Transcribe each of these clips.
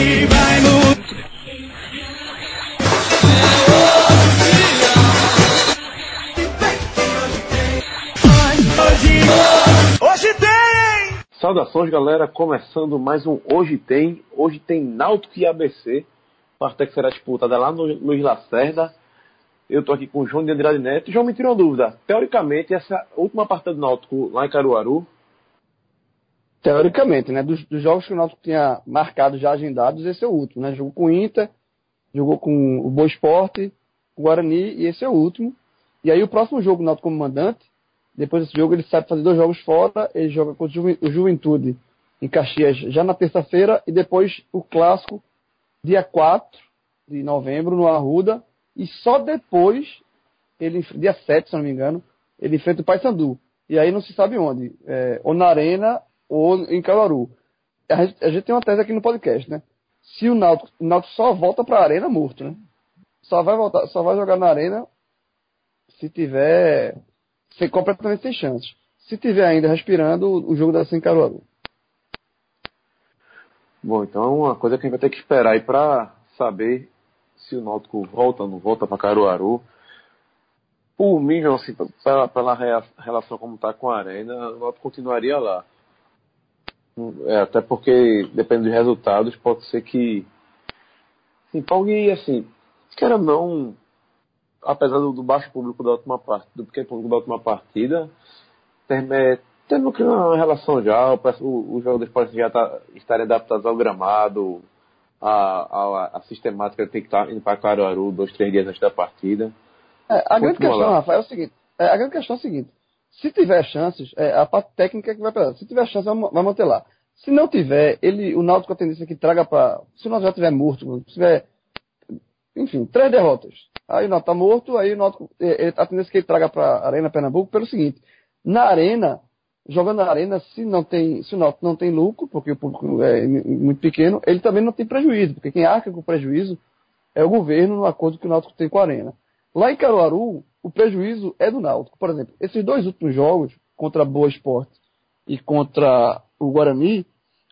Vai! Saudações, galera. Começando mais um Hoje Tem. Hoje tem Náutico e ABC. Partida que será disputada lá no Luiz Lacerda. Eu tô aqui com o João de Andrade Neto. João, me tira uma dúvida. Teoricamente, essa última partida do Náutico lá em Caruaru. Teoricamente, né? Dos, dos jogos que o Náutico tinha marcado já agendados, esse é o último, né? Jogou com o Inter, jogou com o Boa Esporte, o Guarani e esse é o último. E aí o próximo jogo, o Náutico como mandante, depois desse jogo ele sabe fazer dois jogos fora, ele joga contra o o Juventude em Caxias já na terça-feira e depois o clássico dia 4 de novembro no Arruda e só depois ele dia 7, se não me engano, ele enfrenta o Paysandu. E aí não se sabe onde, é, ou na Arena ou em Caruaru. A gente, a gente tem uma tese aqui no podcast, né? Se o Náutico, o Náutico só volta para a Arena morto, né? Só vai voltar, só vai jogar na Arena se tiver sem, completamente sem chances. Se tiver ainda respirando, o jogo deve ser em Caruaru. Bom, então é uma coisa que a gente vai ter que esperar aí pra saber se o Náutico volta ou não volta pra Caruaru. Por mim, assim, pela, pela relação como tá com a Arena, o Náutico continuaria lá. É, até porque, dependendo dos resultados, pode ser que se empolgue e, assim, queira não, apesar do, do baixo público da última partida, do pequeno público da última partida, tem, é, que uma relação já, o, peço- o, os jogadores podem já tá, estarem adaptados ao gramado, a, a, a sistemática tem que estar indo para Caruaru dois, três dias antes da partida. É, a grande questão, lá. Rafael, é o seguinte: é, a grande questão é o seguinte: se tiver chances, é, a parte técnica que vai pegar. Se tiver chance, vai, manter lá. Se não tiver, ele, o Náutico a tendência é que traga para. Se o Náutico já tiver morto, se tiver. Enfim, três derrotas. Aí o Náutico tá morto, aí o Náutico. É, é, a tendência é que ele traga para a Arena Pernambuco pelo seguinte: na Arena, jogando na Arena, se não tem, se o Náutico não tem lucro, porque o público é muito pequeno, ele também não tem prejuízo, porque quem arca com prejuízo é o governo no acordo que o Náutico tem com a Arena. Lá em Caruaru, o prejuízo é do Náutico. Por exemplo, esses dois últimos jogos, contra Boa Esporte e contra o Guarani,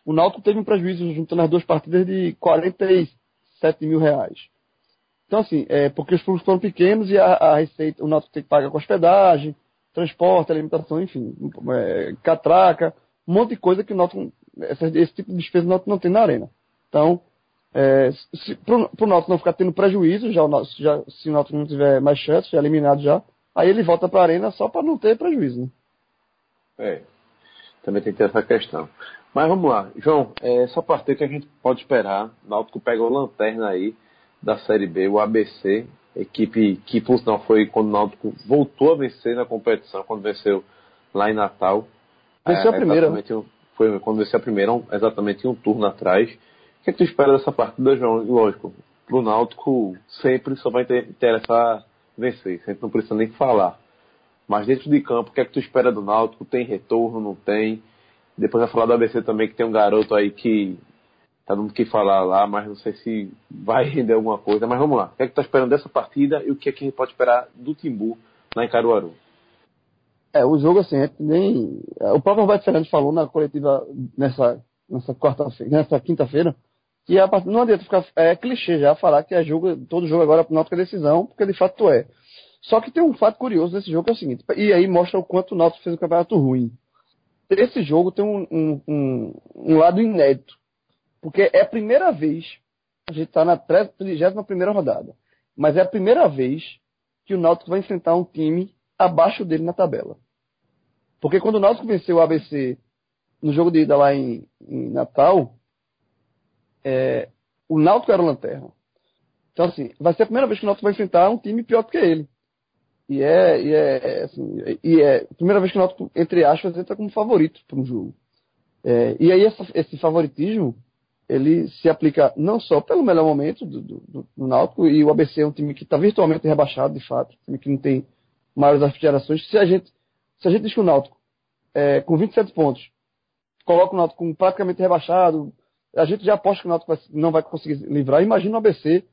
o Náutico teve um prejuízo juntando as duas partidas de 47 mil reais. Então, assim, é porque os públicos foram pequenos e a, a receita, o Náutico tem que pagar com hospedagem, transporte, alimentação, enfim, é, catraca, um monte de coisa que o Náutico, essa, esse tipo de despesa o Náutico não tem na arena. Então, é, para o Náutico não ficar tendo prejuízo, já, o já, se o Náutico não tiver mais chance, já eliminado já, aí ele volta para a arena só para não ter prejuízo. Né? É, também tem que ter essa questão. Mas vamos lá, João, é, essa partida que a gente pode esperar, o Náutico pega o lanterna aí da Série B, o ABC, equipe que por sinal foi quando o Náutico voltou a vencer na competição, quando venceu lá em Natal. Venceu a primeira, exatamente um- Foi quando venceu a primeira, um- exatamente um turno atrás. O que, é tu espera dessa partida, João? Lógico, pro Náutico sempre só vai ter- interessar vencer, sempre não precisa nem falar. Mas dentro de campo, o que é que tu espera do Náutico? Tem retorno, não tem? Depois vai falar do ABC também, que tem um garoto aí que tá dando o que falar lá, mas não sei se vai render alguma coisa. Mas vamos lá. O que é que tu tá esperando dessa partida e o que é que a gente pode esperar do Timbu lá em Caruaru? É, o jogo assim, nem. O próprio Roberto Fernandes falou na coletiva nessa, nessa quarta-feira, nessa quinta-feira, que a não adianta ficar. É clichê já falar que é jogo, todo jogo agora pro Náutico é decisão, porque de fato é. Só que tem um fato curioso nesse jogo que é o seguinte, e aí mostra o quanto o Náutico fez um campeonato ruim. Esse jogo tem um, um, um, um lado inédito. Porque é a primeira vez, a gente está na 31 primeira rodada, mas é a primeira vez que o Náutico vai enfrentar um time abaixo dele na tabela. Porque quando o Náutico venceu o ABC no jogo de ida lá em, em Natal, é, o Náutico era o lanterna. Então, assim, vai ser a primeira vez que o Náutico vai enfrentar um time pior do que ele. E é, e é, assim, e é a primeira vez que o Náutico, entre aspas, entra como favorito para um jogo. É, e aí essa- esse favoritismo, ele se aplica não só pelo melhor momento do, do, do- Náutico, e o ABC é um time que está virtualmente rebaixado, de fato, um time que não tem maiores aspirações. Se a gente, se a gente diz que o Náutico, é, com 27 pontos, coloca o Náutico com praticamente rebaixado, a gente já aposta que o Náutico não vai conseguir livrar. Imagina o ABC,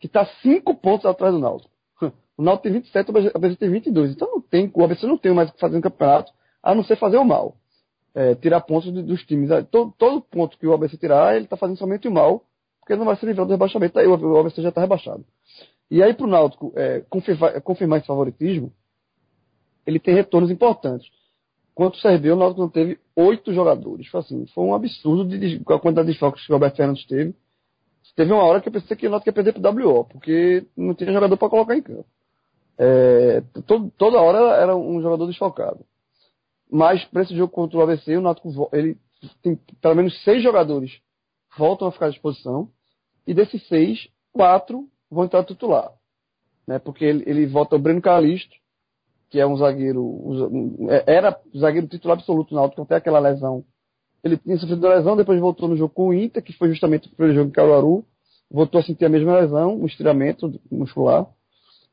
que está 5 pontos atrás do Náutico. O Náutico tem 27, o ABC tem 22. Então não tem, o ABC não tem mais o que fazer no campeonato, a não ser fazer o mal. É, tirar pontos de- dos times. Todo, todo ponto que o ABC tirar, ele está fazendo somente o mal porque não vai se livrar do rebaixamento, aí o ABC já está rebaixado. E aí para o Náutico é, confirmar, confirmar, esse favoritismo, ele tem retornos importantes. Quanto CRB, o Náutico não teve oito jogadores. Foi assim, foi um absurdo de, a quantidade de focos que o Roberto Fernandes teve. Teve uma hora que eu pensei que o Náutico ia perder para o WO, porque não tinha jogador para colocar em campo. É, toda hora era um jogador desfalcado. Mas para esse jogo contra o ABC, o Náutico ele tem pelo menos seis jogadores voltam a ficar à disposição. E desses seis, quatro vão entrar titular. Né? Porque ele, ele volta o Breno Calisto, que é um zagueiro, é, era zagueiro titular absoluto no Náutico até aquela lesão. Ele tinha sofrido lesão, depois voltou no jogo com o Inter, que foi justamente o primeiro jogo em Caruaru. Voltou a sentir a mesma lesão, um estiramento muscular.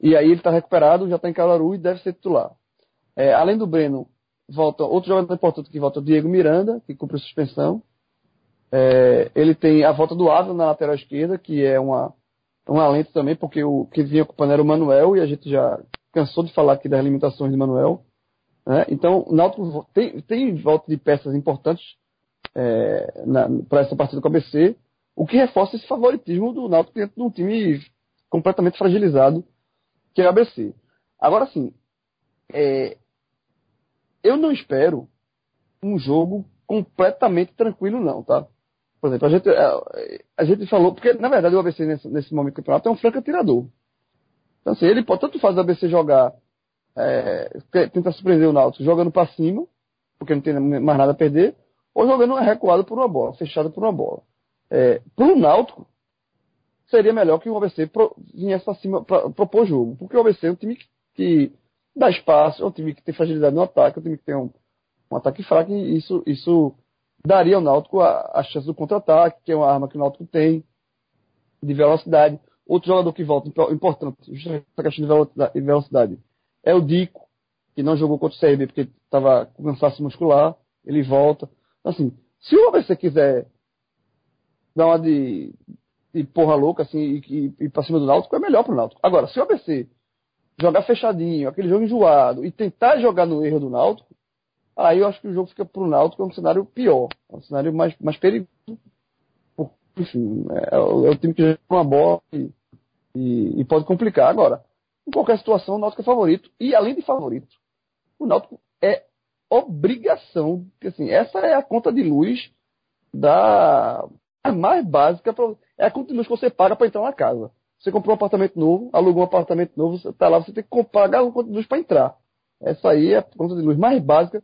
E aí ele está recuperado, já está em Caruaru e deve ser titular. É, além do Breno, volta outro jogador importante que volta, Diego Miranda, que cumpre suspensão. É, ele tem a volta do Ávila na lateral esquerda, que é uma, um alento também, porque o que vinha ocupando era o Manuel, e a gente já cansou de falar aqui das limitações de Manuel. Né? Então, o Náutico tem, tem volta de peças importantes é, para essa partida com a ABC, o que reforça esse favoritismo do Náutico dentro de um time completamente fragilizado que é o ABC. Agora sim, é, eu não espero um jogo completamente tranquilo, não, tá? Por exemplo, a gente, a, a gente falou, porque na verdade o ABC nesse, nesse momento do campeonato é um franco atirador. Então, assim, ele pode tanto fazer o ABC jogar, é, tentar surpreender o Náutico jogando para cima, porque não tem mais nada a perder, ou jogando recuado por uma bola, fechado por uma bola. É, para o Náutico, seria melhor que o ABC pro, viesse para cima para propor jogo. Porque o ABC é um time que, que, dá espaço, é um time que tem fragilidade no ataque, é um time que tem um, um ataque fraco, e isso, isso daria ao Náutico a, a chance do contra-ataque, que é uma arma que o Náutico tem, de velocidade. Outro jogador que volta, importante, justamente essa questão de velocidade, é o Dico, que não jogou contra o CRB porque estava com cansaço muscular, ele volta. Assim, se o ABC quiser dar uma de e porra louca, assim, e, e, e pra cima do Náutico, é melhor pro Náutico. Agora, se o ABC jogar fechadinho, aquele jogo enjoado, e tentar jogar no erro do Náutico, aí eu acho que o jogo fica pro Náutico é um cenário pior, é um cenário mais, mais perigoso. Enfim, é, é, o time que joga uma bola e, e, e, pode complicar. Agora, em qualquer situação, o Náutico é favorito, e além de favorito, o Náutico é obrigação, porque assim, essa é a conta de luz da mais básica pra, é a conta de luz que você paga para entrar na casa. Você comprou um apartamento novo, alugou um apartamento novo, você está lá, você tem que pagar uma conta de luz para entrar. Essa aí é a conta de luz mais básica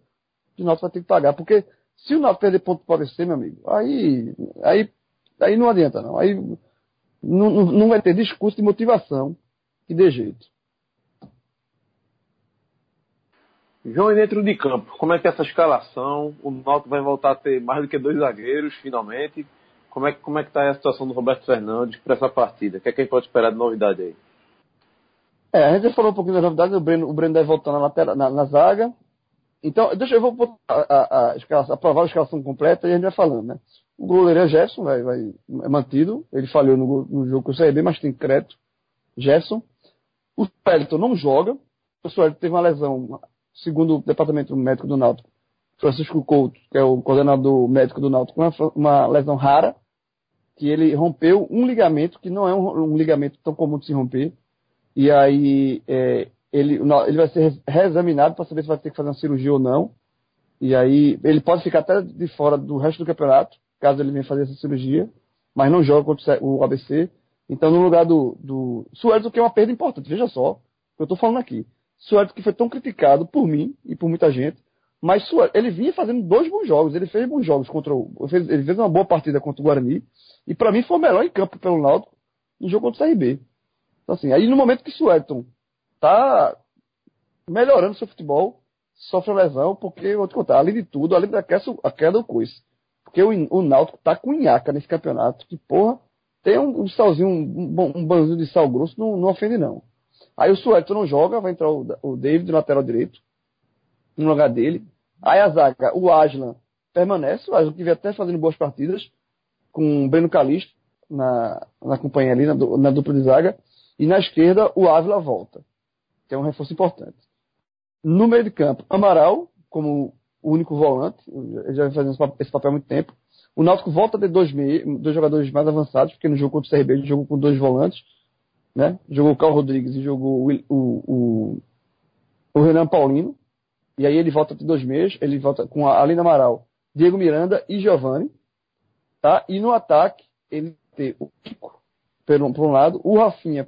que o Náutico vai ter que pagar. Porque se o Náutico perder ponto para ABC, meu amigo, aí, aí, aí não adianta não. Aí não, não vai ter discurso de motivação que dê jeito. João, dentro de campo, como é que é essa escalação? O Náutico vai voltar a ter mais do que dois zagueiros, finalmente. Como é, como é que está a situação do Roberto Fernandes para essa partida? O que é que a gente pode esperar de novidade aí? É, a gente já falou um pouquinho das novidades, o Breno, o Breno deve voltar na, lateral, na, na zaga. Então, deixa eu vou a, a, a, escalação, aprovar a escalação completa e a gente vai falando, né? O goleiro é Gerson, vai, vai, é mantido. Ele falhou no, no jogo com o CRB, mas tem crédito. Gerson. O Wellington não joga. O Wellington teve uma lesão, segundo o departamento médico do Náutico. Francisco Couto, que é o coordenador médico do Náutico, uma, uma lesão rara que ele rompeu um ligamento, que não é um, um ligamento tão comum de se romper, e aí é, ele, ele vai ser reexaminado para saber se vai ter que fazer uma cirurgia ou não, e aí ele pode ficar até de fora do resto do campeonato, caso ele venha fazer essa cirurgia, mas não joga contra o ABC. Então, no lugar do, do Suárez, o que é uma perda importante, veja só, o que eu estou falando aqui. Suárez que foi tão criticado por mim e por muita gente, mas ele vinha fazendo dois bons jogos, ele fez bons jogos contra o. Ele fez uma boa partida contra o Guarani, e para mim foi o melhor em campo pelo Náutico no jogo contra o CRB. Então, assim, aí no momento que Suelton tá melhorando seu futebol, sofre lesão, porque, vou te contar, além de tudo, além da queda, queda do Coice. Porque o, o Náutico tá com nhaca nesse campeonato, que, porra, tem um, um salzinho, um, um banzinho de sal grosso, não, não ofende não. Aí o Suelton não joga, vai entrar o, o David, lateral direito, no lugar dele. Aí a zaga, o Aslan permanece, o Aslan que vem até fazendo boas partidas, com o Breno Calixto na, na companhia ali, na, na, dupla de zaga. E na esquerda, o Ávila volta, que é um reforço importante. No meio de campo, Amaral, como o único volante, ele já vem fazendo esse papel há muito tempo. O Náutico volta a ter dois, dois jogadores mais avançados, porque no jogo contra o CRB ele jogou com dois volantes, né? Jogou o Carl Rodrigues e jogou o, o, o, Renan Paulino. E aí ele volta a ter dois meios, ele volta com a Alina Amaral, Diego Miranda e Giovanni. Tá? E no ataque, ele tem o Kiko, por um, por um lado, o Rafinha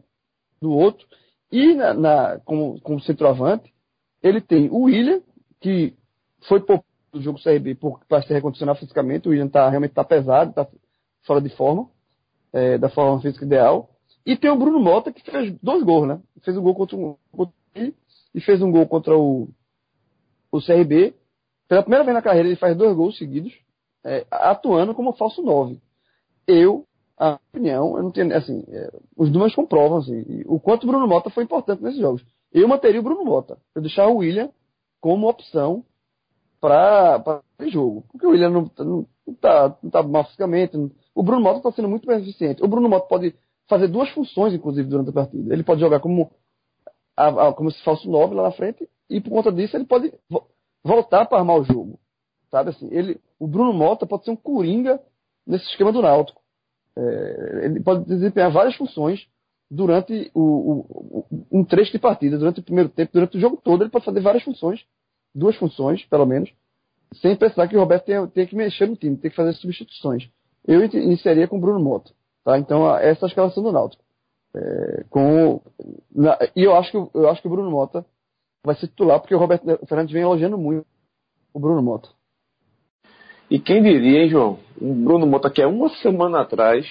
do outro, e na, na, como, como centroavante, ele tem o William, que foi poupado do jogo CRB para se recondicionar fisicamente. O William tá, realmente está pesado, está fora de forma, é, da forma física ideal. E tem o Bruno Mota, que fez dois gols, né? Fez um gol contra o e fez um gol contra o, o CRB. Pela primeira vez na carreira, ele faz dois gols seguidos, é, atuando como falso 9. Eu, a opinião, eu não tenho, assim, é, os números comprovam, assim, o quanto o Bruno Mota foi importante nesses jogos. Eu manteria o Bruno Mota. Eu deixar o William como opção para esse jogo. Porque o William não, não, não, tá, não tá mal fisicamente. O Bruno Mota está sendo muito mais eficiente. O Bruno Mota pode fazer duas funções, inclusive, durante a partida. Ele pode jogar como, a, a, como se fosse o 9 lá na frente, e por conta disso ele pode vo voltar para armar o jogo. Sabe assim? Ele, o Bruno Mota pode ser um coringa nesse esquema do Náutico. É, ele pode desempenhar várias funções durante o, o, um trecho de partida, durante o primeiro tempo, durante o jogo todo, ele pode fazer várias funções, duas funções, pelo menos, sem precisar que o Roberto tenha, tenha que mexer no time, tenha que fazer substituições. Eu iniciaria com o Bruno Mota. Tá? Então, essa é a escalação do Náutico. É, com, na, e eu acho, que, eu acho que o Bruno Mota vai ser titular, porque o Roberto Fernandes vem elogiando muito o Bruno Mota. E quem diria, hein, João? O Bruno Mota, que há uma semana atrás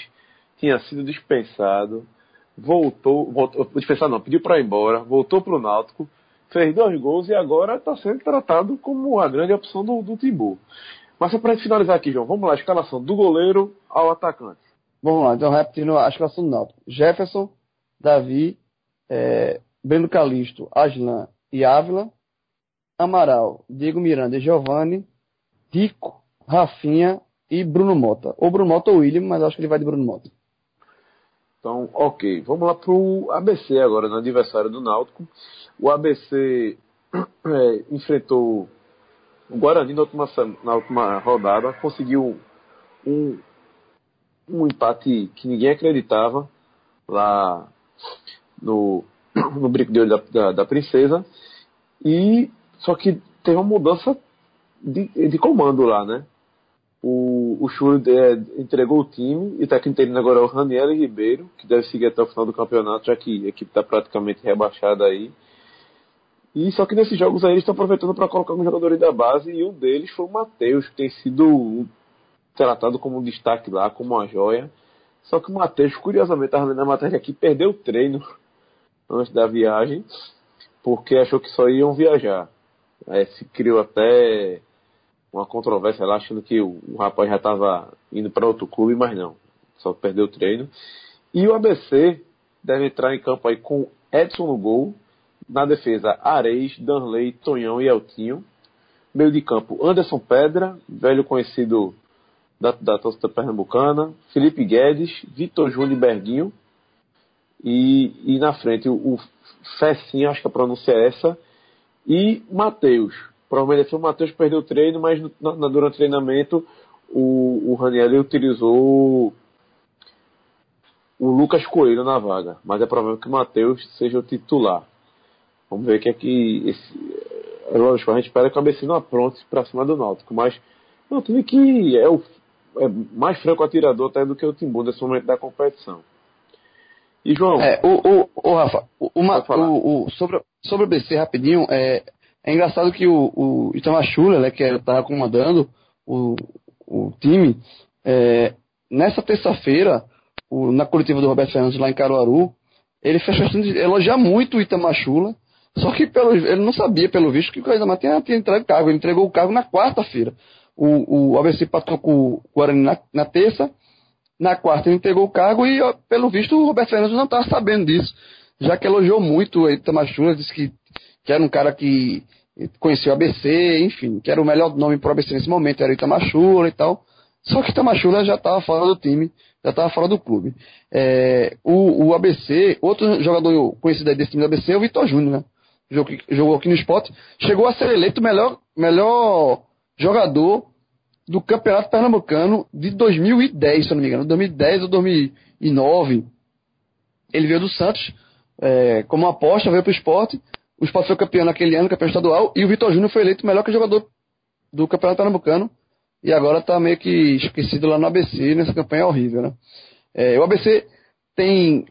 tinha sido dispensado, voltou, voltou dispensado não, pediu para ir embora, voltou para o Náutico, fez dois gols e agora está sendo tratado como a grande opção do, do Timbu. Mas só para finalizar aqui, João, vamos lá, escalação do goleiro ao atacante. Vamos lá, então repetindo a escalação do Náutico. Jefferson, Davi, é, Breno Calisto, Aslan e Ávila, Amaral, Diego Miranda e Giovanni, Tico, Rafinha e Bruno Mota. Ou Bruno Mota ou William, mas acho que ele vai de Bruno Mota. Então, ok. Vamos lá para o ABC agora, no aniversário do Náutico. O ABC é, enfrentou o Guarani na última, na última rodada, conseguiu um, um empate que ninguém acreditava lá no, no brinco de olho da, da, da, princesa. E só que teve uma mudança de, de comando lá, né? O, o é, entregou o time e técnico interino agora é o Raniel Ribeiro, que deve seguir até o final do campeonato, já que a equipe está praticamente rebaixada aí. E só que nesses jogos aí eles estão aproveitando para colocar alguns jogadores da base e um deles foi o Matheus, que tem sido tratado como um destaque lá, como uma joia. Só que o Matheus, curiosamente, estava lendo a matéria aqui, perdeu o treino antes da viagem, porque achou que só iam viajar. É, se criou até uma controvérsia lá, achando que o, o rapaz já estava indo para outro clube, mas não. Só perdeu o treino. E o ABC deve entrar em campo aí com Edson no gol. Na defesa, Areis, Danley, Tonhão e Eltinho. Meio de campo, Anderson Pedra, velho conhecido da, da torcida pernambucana, Felipe Guedes, Vitor Júnior e Berguinho. E, e na frente o, o Fessinha, acho que a pronúncia é essa, e Matheus. Provavelmente o Matheus perdeu o treino, mas na, na, durante o treinamento o, o Raniel utilizou o Lucas Coelho na vaga. Mas é provável que o Matheus seja o titular. Vamos ver o que é que. Esse, é lógico, a gente espera que o ABC não apronte para cima do Náutico. Mas é um time que é o é mais franco atirador até do que o Timbu nesse momento da competição. E João? É, o, o, o Rafa, uma, o, o, sobre, sobre o BC rapidinho, é, é engraçado que o, o né, que estava comandando o, o time, é, nessa terça-feira, na coletiva do Roberto Fernandes lá em Caruaru, ele fez questão de elogiar muito o Itamar Chula, só que pelo, ele não sabia, pelo visto, que o Itamar tinha, tinha entregue o cargo. Ele entregou o cargo na quarta-feira. O, o ABC patou com o Guarani na, na terça, na quarta ele entregou o cargo e, pelo visto, o Roberto Fernandes não estava sabendo disso, já que elogiou muito o Itamar Chula, disse que, que era um cara que conhecia o ABC, enfim, que era o melhor nome para o ABC nesse momento, era o Itamar Chula e tal. Só que o Itamar Chula já estava fora do time, já estava fora do clube. É, o, o, ABC, outro jogador conhecido desse time do ABC é o Vitor Júnior, né? Jogou, jogou aqui no esporte, chegou a ser eleito o melhor, melhor jogador do Campeonato Pernambucano de 2010, se eu não me engano, 2010 ou 2009. Ele veio do Santos é, como aposta, veio para o esporte. O esporte foi campeão naquele ano, campeão estadual, e o Vitor Júnior foi eleito melhor que jogador do Campeonato Pernambucano. E agora está meio que esquecido lá no ABC, nessa campanha horrível, né? É, o ABC tem,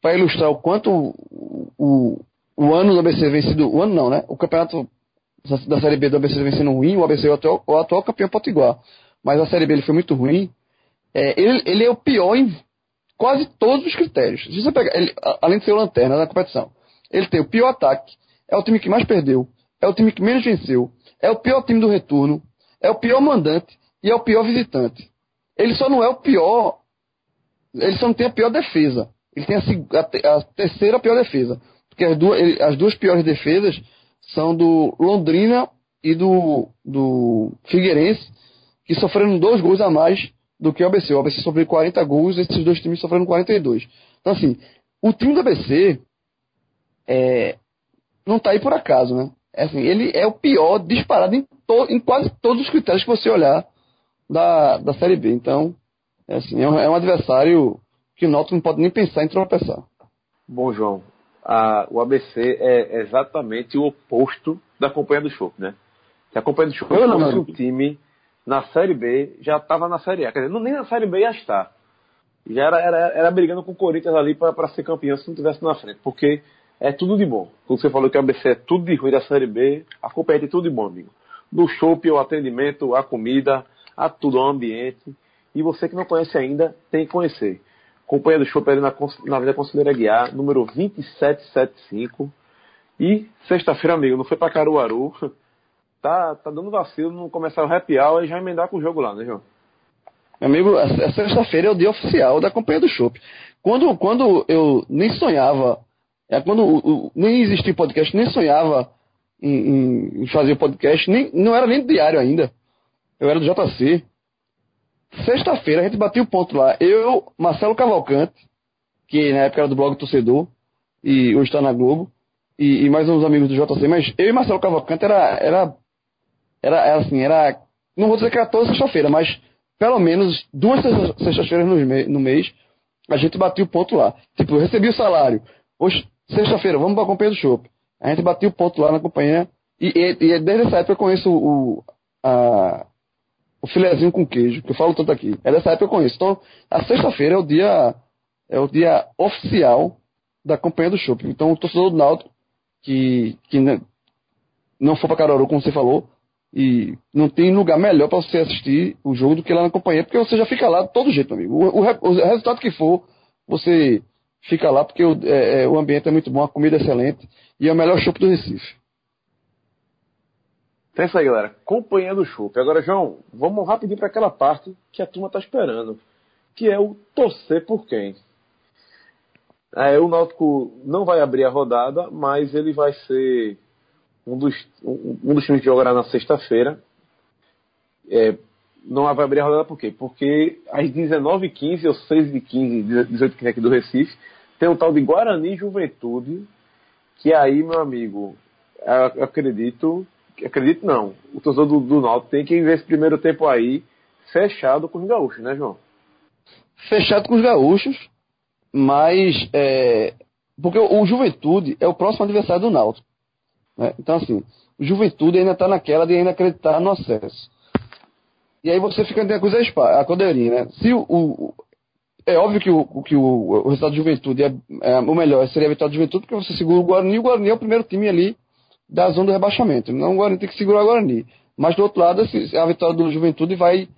para ilustrar o quanto o, o, o, ano do ABC vem sido. O ano não, né? O campeonato da Série B do ABC vem sendo ruim, o ABC é o atual, o atual campeão potiguar. Mas a Série B ele foi muito ruim. É, ele, ele é o pior em quase todos os critérios. Se você pegar, ele, além de ser o lanterna da competição, ele tem o pior ataque, é o time que mais perdeu, é o time que menos venceu, é o pior time do retorno, é o pior mandante e é o pior visitante. Ele só não é o pior, ele só não tem a pior defesa. Ele tem a, a, terceira pior defesa. Porque as duas, ele, as duas piores defesas são do Londrina e do, do Figueirense, que sofreram dois gols a mais do que o ABC. O ABC sofreu 40 gols, esses dois times sofreram 42. Então, assim, o time do ABC é, não está aí por acaso, né? É assim, ele é o pior disparado em, to, em quase todos os critérios que você olhar da, da Série B. Então, é, assim, é, um, é um adversário que o Náutico não pode nem pensar em tropeçar. Bom, João, a, o ABC é exatamente o oposto da Companhia do Chopp, né? Se a Companhia do Chopp fosse um time na Série B, já estava na Série A. Quer dizer, nem na Série B já está. Já era, era, era brigando com o Corinthians ali para ser campeão se não tivesse na frente. Porque é tudo de bom. Quando você falou que o ABC é tudo de ruim da Série B, a Companhia tem tudo de bom, amigo. Do chopp, o atendimento, a comida, a tudo, o ambiente. E você que não conhece ainda, tem que conhecer. Companhia do Chopp ali na, na Avenida Conselheira Guiar, número 2775. E sexta-feira, amigo, não foi para Caruaru. Tá, tá dando vacilo não começar o happy hour e já emendar com o jogo lá, né, João? Amigo, a sexta-feira é o dia oficial da Companhia do Chopp. Quando, quando eu nem sonhava, é quando o, nem existia podcast, nem sonhava em, em fazer podcast, nem, não era nem diário ainda. Eu era do JC. Sexta-feira a gente bateu o ponto lá. Eu, Marcelo Cavalcante, que na época era do blog Torcedor, e hoje está na Globo, e, e, mais uns amigos do JC, mas eu e Marcelo Cavalcante era, era, era, era assim, era, não vou dizer que era toda sexta-feira, mas pelo menos duas sextas-feiras no, no mês, a gente bateu o ponto lá. Tipo, eu recebi o salário. Hoje, sexta-feira, vamos para a companhia do shopping. A gente bateu o ponto lá na companhia. E, e, e desde essa época eu conheço o, a, o filezinho com queijo, que eu falo tanto aqui. É dessa época eu conheço. Então, a sexta-feira é o dia é o dia oficial da campanha do shopping. Então, o torcedor do Náutico que, que não for para Caruaru, como você falou, e não tem lugar melhor para você assistir o jogo do que lá na companhia, porque você já fica lá de todo jeito, amigo. O, o, o resultado que for, você fica lá porque o, é, é, o ambiente é muito bom, a comida é excelente e é o melhor shopping do Recife. Então é isso aí, galera. Companhia do Chopp. Agora, João, vamos rapidinho para aquela parte que a turma está esperando, que é o torcer por quem. É, o Náutico não vai abrir a rodada, mas ele vai ser um dos, um, um dos times que jogará na sexta-feira. É, não vai abrir a rodada por quê? Porque às 19h15 ou 6h15, 18h15 aqui do Recife, tem o tal de Guarani Juventude, que aí, meu amigo, eu acredito acredito não. O torcedor do, do Náutico tem que ver esse primeiro tempo aí fechado com os gaúchos, né, João? Fechado com os gaúchos, mas é, porque o, o, Juventude é o próximo adversário do Náutico. Né? Então, assim, o Juventude ainda está naquela de ainda acreditar no acesso. E aí você fica tem a coisa a codeirinha, né? Se o, o, é óbvio que o, que o, o resultado do Juventude é, é, o melhor seria a vitória do Juventude, porque você segura o Guarani, e o Guarani é o primeiro time ali da zona do rebaixamento. Não o Guarani tem que segurar o Guarani. Mas do outro lado, a vitória do Juventude vai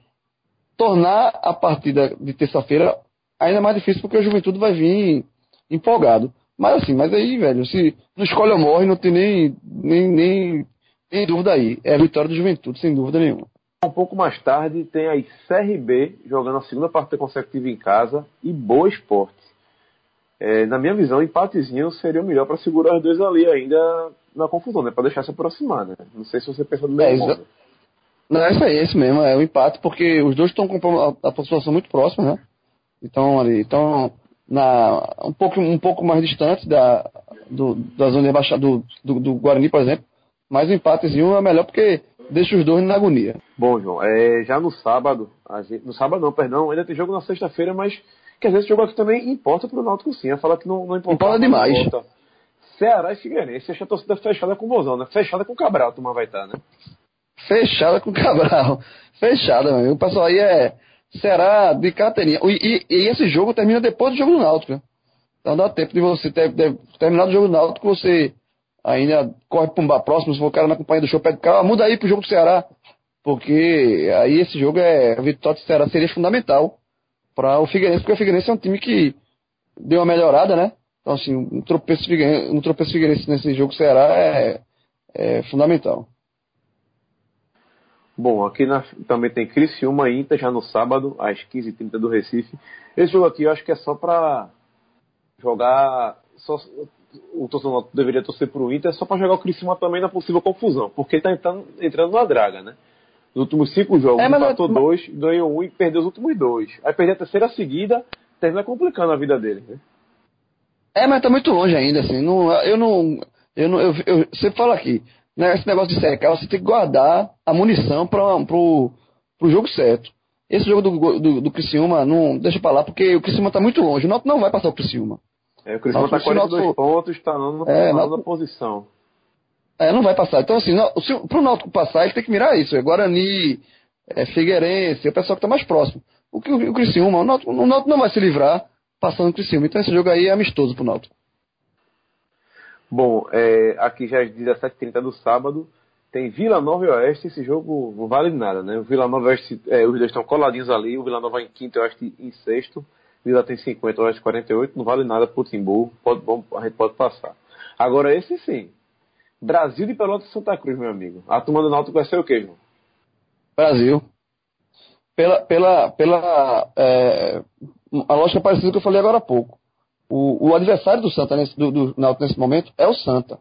tornar a partida de terça-feira ainda mais difícil porque o Juventude vai vir empolgado. Mas assim, mas aí, velho, se não escolhe ou morre, não tem nem, nem, nem, nem dúvida aí. É a vitória do Juventude, sem dúvida nenhuma. Um pouco mais tarde tem aí CRB jogando a segunda partida consecutiva em casa e Boa Esporte. É, na minha visão, empatezinho seria o melhor para segurar os dois ali ainda na confusão, né? Para deixar se aproximar, né? Não sei se você pensa do mesmo é, Não, é isso aí, é esse mesmo, é o empate, porque os dois estão com a, a pontuação muito próxima, né? Então, ali, então, na, um, pouco, um pouco mais distante da, do, da zona de do, do, do, Guarani, por exemplo. Mas o empatezinho é melhor porque deixa os dois na agonia. Bom, João, é, já no sábado, gente, no sábado não, perdão, ainda tem jogo na sexta-feira, mas que às vezes esse jogo aqui também importa pro Náutico sim. Eu falo que não, não importa. Importa demais. Importa. Ceará e Figueirense, acho a torcida fechada com o Bozão, né? Fechada com o Cabral, tu vai estar, né? Fechada com o Cabral. Fechada, meu. O pessoal aí é Ceará de carteirinha. E, e, e, esse jogo termina depois do jogo do Náutico, né? Então dá tempo de você ter, ter, terminar o jogo do Náutico, você ainda corre para próximo, se for o cara na companhia do show, pede cara, muda aí pro jogo do Ceará. Porque aí esse jogo é. A vitória do Ceará seria fundamental para o Figueirense, porque o Figueirense é um time que deu uma melhorada, né? Então, assim, um tropeço Figueirense, um tropeço Figueirense nesse jogo do Ceará é, é fundamental. Bom, aqui na, também tem Criciúma e Inter já no sábado, às 15h30 do Recife. Esse jogo aqui eu acho que é só para jogar. Só, o torcedor deveria torcer pro Inter só para jogar o Criciúma também na possível confusão, porque ele tá entrando, entrando na draga, né? Nos últimos cinco jogos, é, empatou mas... dois, ganhou um e perdeu os últimos dois. Aí perder a terceira seguida, termina complicando a vida dele, né? É, mas tá muito longe ainda, assim. Não, eu não. Eu não. Eu, eu sempre falo aqui, né, esse negócio de secar, você tem que guardar a munição para pro, pro jogo certo. Esse jogo do, do, do Criciúma, não deixa pra lá, porque o Criciúma tá muito longe. O Náutico não vai passar o Criciúma. É, o Criciúma tá 42 Náutico, pontos, tá na, é, posição. É, não vai passar. Então, assim, se, pro Náutico passar, ele tem que mirar isso. É Guarani, é Figueirense, é o pessoal que tá mais próximo. O, o, o Criciúma, o Náutico, o Náutico não vai se livrar passando o Criciúma. Então, esse jogo aí é amistoso pro Náutico. Bom, é, aqui já é 17h30 do sábado. Tem Vila Nova e Oeste. Esse jogo não vale nada, né? O Vila Nova e Oeste, é, os dois estão coladinhos ali. O Vila Nova em quinto e o Oeste em sexto. Vila tem 50, o Oeste 48. Não vale nada pro Timbu. Pode, bom, a gente pode passar. Agora, esse sim. Brasil de Pelotas Santa Cruz, meu amigo. A turma do Náutico vai ser o quê, João? Brasil. Pela, pela, pela é, a lógica parecida que eu falei agora há pouco. O, o adversário do Santa nesse, do, do Náutico nesse momento é o Santa.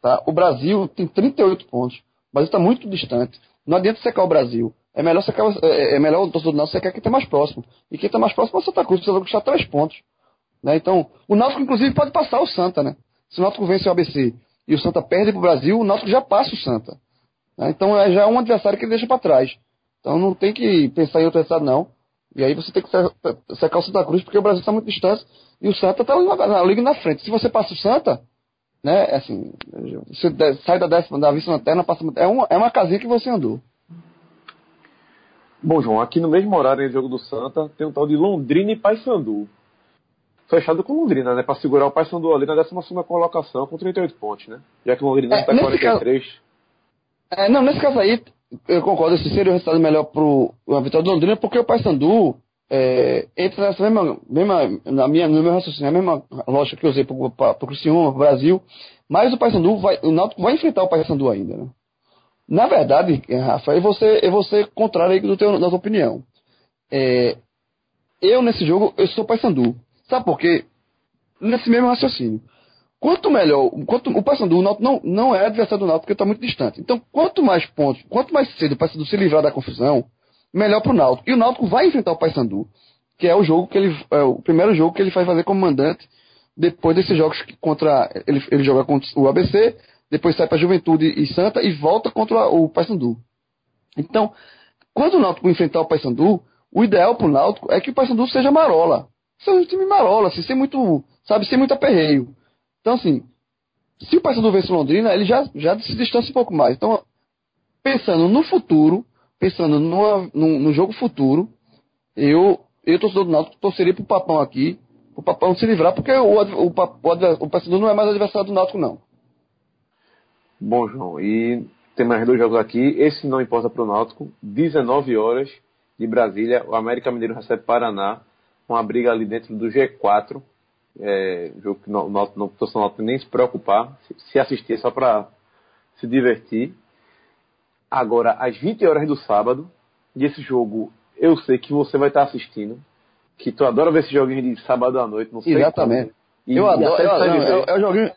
Tá? O Brasil tem 38 pontos. O Brasil está muito distante. Não adianta secar o Brasil. É melhor, secar, é, é melhor o torcedor do Náutico secar quem está mais próximo. E quem está mais próximo é o Santa Cruz, que precisa custar 3 pontos. Né? Então, o Náutico, inclusive, pode passar o Santa. Né? Se o Náutico vence o ABC e o Santa perde para o Brasil, o Náutico já passa o Santa. Né? Então, é, já é um adversário que ele deixa para trás. Então, não tem que pensar em outro resultado, não. E aí você tem que secar o Santa Cruz, porque o Brasil está muito distante e o Santa está na, na liga na frente. Se você passa o Santa, né, é assim, você sai da décima, da vista lanterna, passa, é uma, é uma casinha que você andou. Bom, João, aqui no mesmo horário em jogo do Santa, tem um tal de Londrina e Paysandu. Fechado com Londrina, né? Para segurar o Paysandu ali na 12 colocação com 38 pontos, né? Já que o Londrina está é, 43. Caso, é, não, nesse caso aí, eu concordo, esse seria o resultado melhor para a vitória do Londrina, porque o Paysandu é, entra nessa mesma, mesma na minha, no meu raciocínio, a mesma lógica que eu usei para o Criciúma, para o Brasil, mas o Paysandu vai, o Náutico vai enfrentar o Paysandu ainda, né? Na verdade, Rafa, eu vou ser, eu vou ser contrário aí da opinião. É, eu, nesse jogo, eu sou Paysandu. Sabe por quê? Nesse mesmo raciocínio. Quanto melhor, quanto, o Paysandu não, não, não é adversário do Náutico porque está muito distante. Então, quanto mais pontos, quanto mais cedo o Paysandu se livrar da confusão, melhor para o Náutico. E o Náutico vai enfrentar o Paysandu, que é o jogo que ele é o primeiro jogo que ele vai fazer como mandante depois desses jogos que contra ele, ele joga contra o ABC, depois sai para Juventude e Santa e volta contra o Paysandu. Então, quando o Náutico enfrentar o Paysandu, o ideal para o Náutico é que o Paysandu seja marola. Seja um time marola, assim, sem muito, sabe, sem muito aperreio. Então, assim, se o Paysandu vence o Londrina, ele já, já se distancia um pouco mais. Então, pensando no futuro, pensando no, no, no jogo futuro, eu, eu torcedor do Náutico, torceria pro Papão aqui, pro Papão se livrar, porque o, o, o, o, o não é mais adversário do Náutico, não. Bom, João, e tem mais dois jogos aqui. Esse não importa pro Náutico. 19 horas de Brasília, o América Mineiro recebe Paraná. Uma briga ali dentro do G4. É, jogo que o Náutico não precisa nem se preocupar. Se assistir é só para se divertir. Agora, às 20 horas do sábado, e esse jogo eu sei que você vai estar assistindo, que tu adora ver esse joguinho de sábado à noite, não sei Exatamente. E, eu adoro, eu, eu, eu, eu joguinho,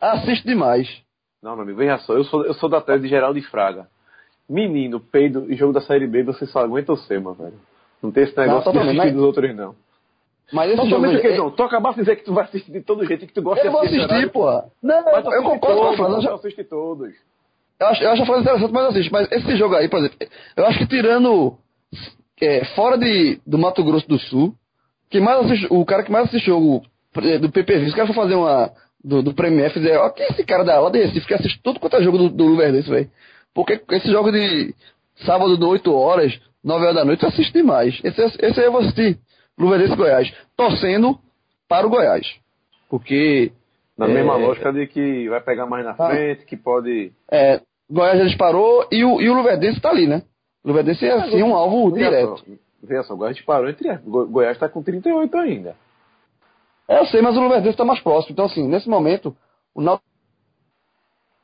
assisto demais. Não, meu amigo, veja só, eu sou, eu sou da tese de Geraldo de Fraga. Menino, peido e jogo da Série B, você só aguenta o Sema, velho. Não tem esse negócio não, de assistir dos outros, não. Mas esse jogo... É... Que, tu acabasse de dizer que tu vai assistir de todo jeito, que tu gosta eu de assistir. Eu vou assistir, pô. Não, Mas eu concordo com a Fran. Eu já... assistir todos. Eu acho, eu acho a fase interessante, mas assiste. Mas esse jogo aí, por exemplo, eu acho que tirando é, fora de, do Mato Grosso do Sul, que mais assiste, o cara que mais assiste jogo do PPV, se o cara for fazer uma do, do Premier, fizer, ó, quem é esse cara da lá de Recife que assiste tudo quanto é jogo do, do Luverdense, velho? Porque esse jogo de sábado de 8 horas, 9 horas da noite, eu assisto demais. Esse, esse aí eu vou assistir, Luverdense Goiás, torcendo para o Goiás. Porque Na É. mesma lógica de que vai pegar mais na Ah. frente, que pode. é, Goiás já disparou e o, e o Luverdense tá ali, né? O Luverdense é assim um alvo direto. Veja só, o Goiás disparou entre. Go Goiás está com 38 ainda. É, eu sei, mas o Luverdense tá mais próximo. Então, assim, nesse momento, o Náutico.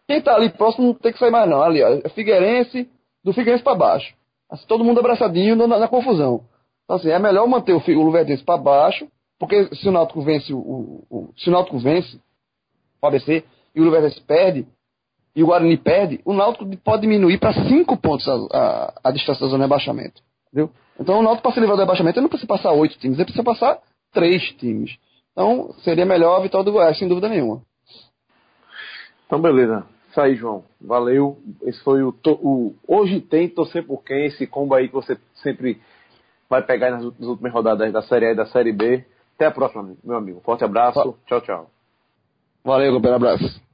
Quem tá ali próximo não tem que sair mais, não. Ali, ó, é Figueirense, do Figueirense pra baixo. Assim, todo mundo abraçadinho na, na confusão. Então, assim, é melhor manter o, o Luverdense pra baixo, porque se o Náutico vence o, o, o- se o Náutico vence o ABC e o Luverdense perde, e o Guarani perde, o Náutico pode diminuir para cinco pontos a, a, a distância da zona de rebaixamento. Entendeu? Então o Náutico para se livrar do rebaixamento ele não precisa passar oito times, ele precisa passar três times. Então seria melhor a vitória do Goiás, sem dúvida nenhuma. Então, beleza. Isso aí, João. Valeu. Esse foi o, to- o Hoje Tem Torcer por Quem, esse combo aí que você sempre vai pegar nas últimas rodadas da Série A e da Série B. Até a próxima, meu amigo. Forte abraço. Tchau, tchau. Valeu, companheiro. Abraço.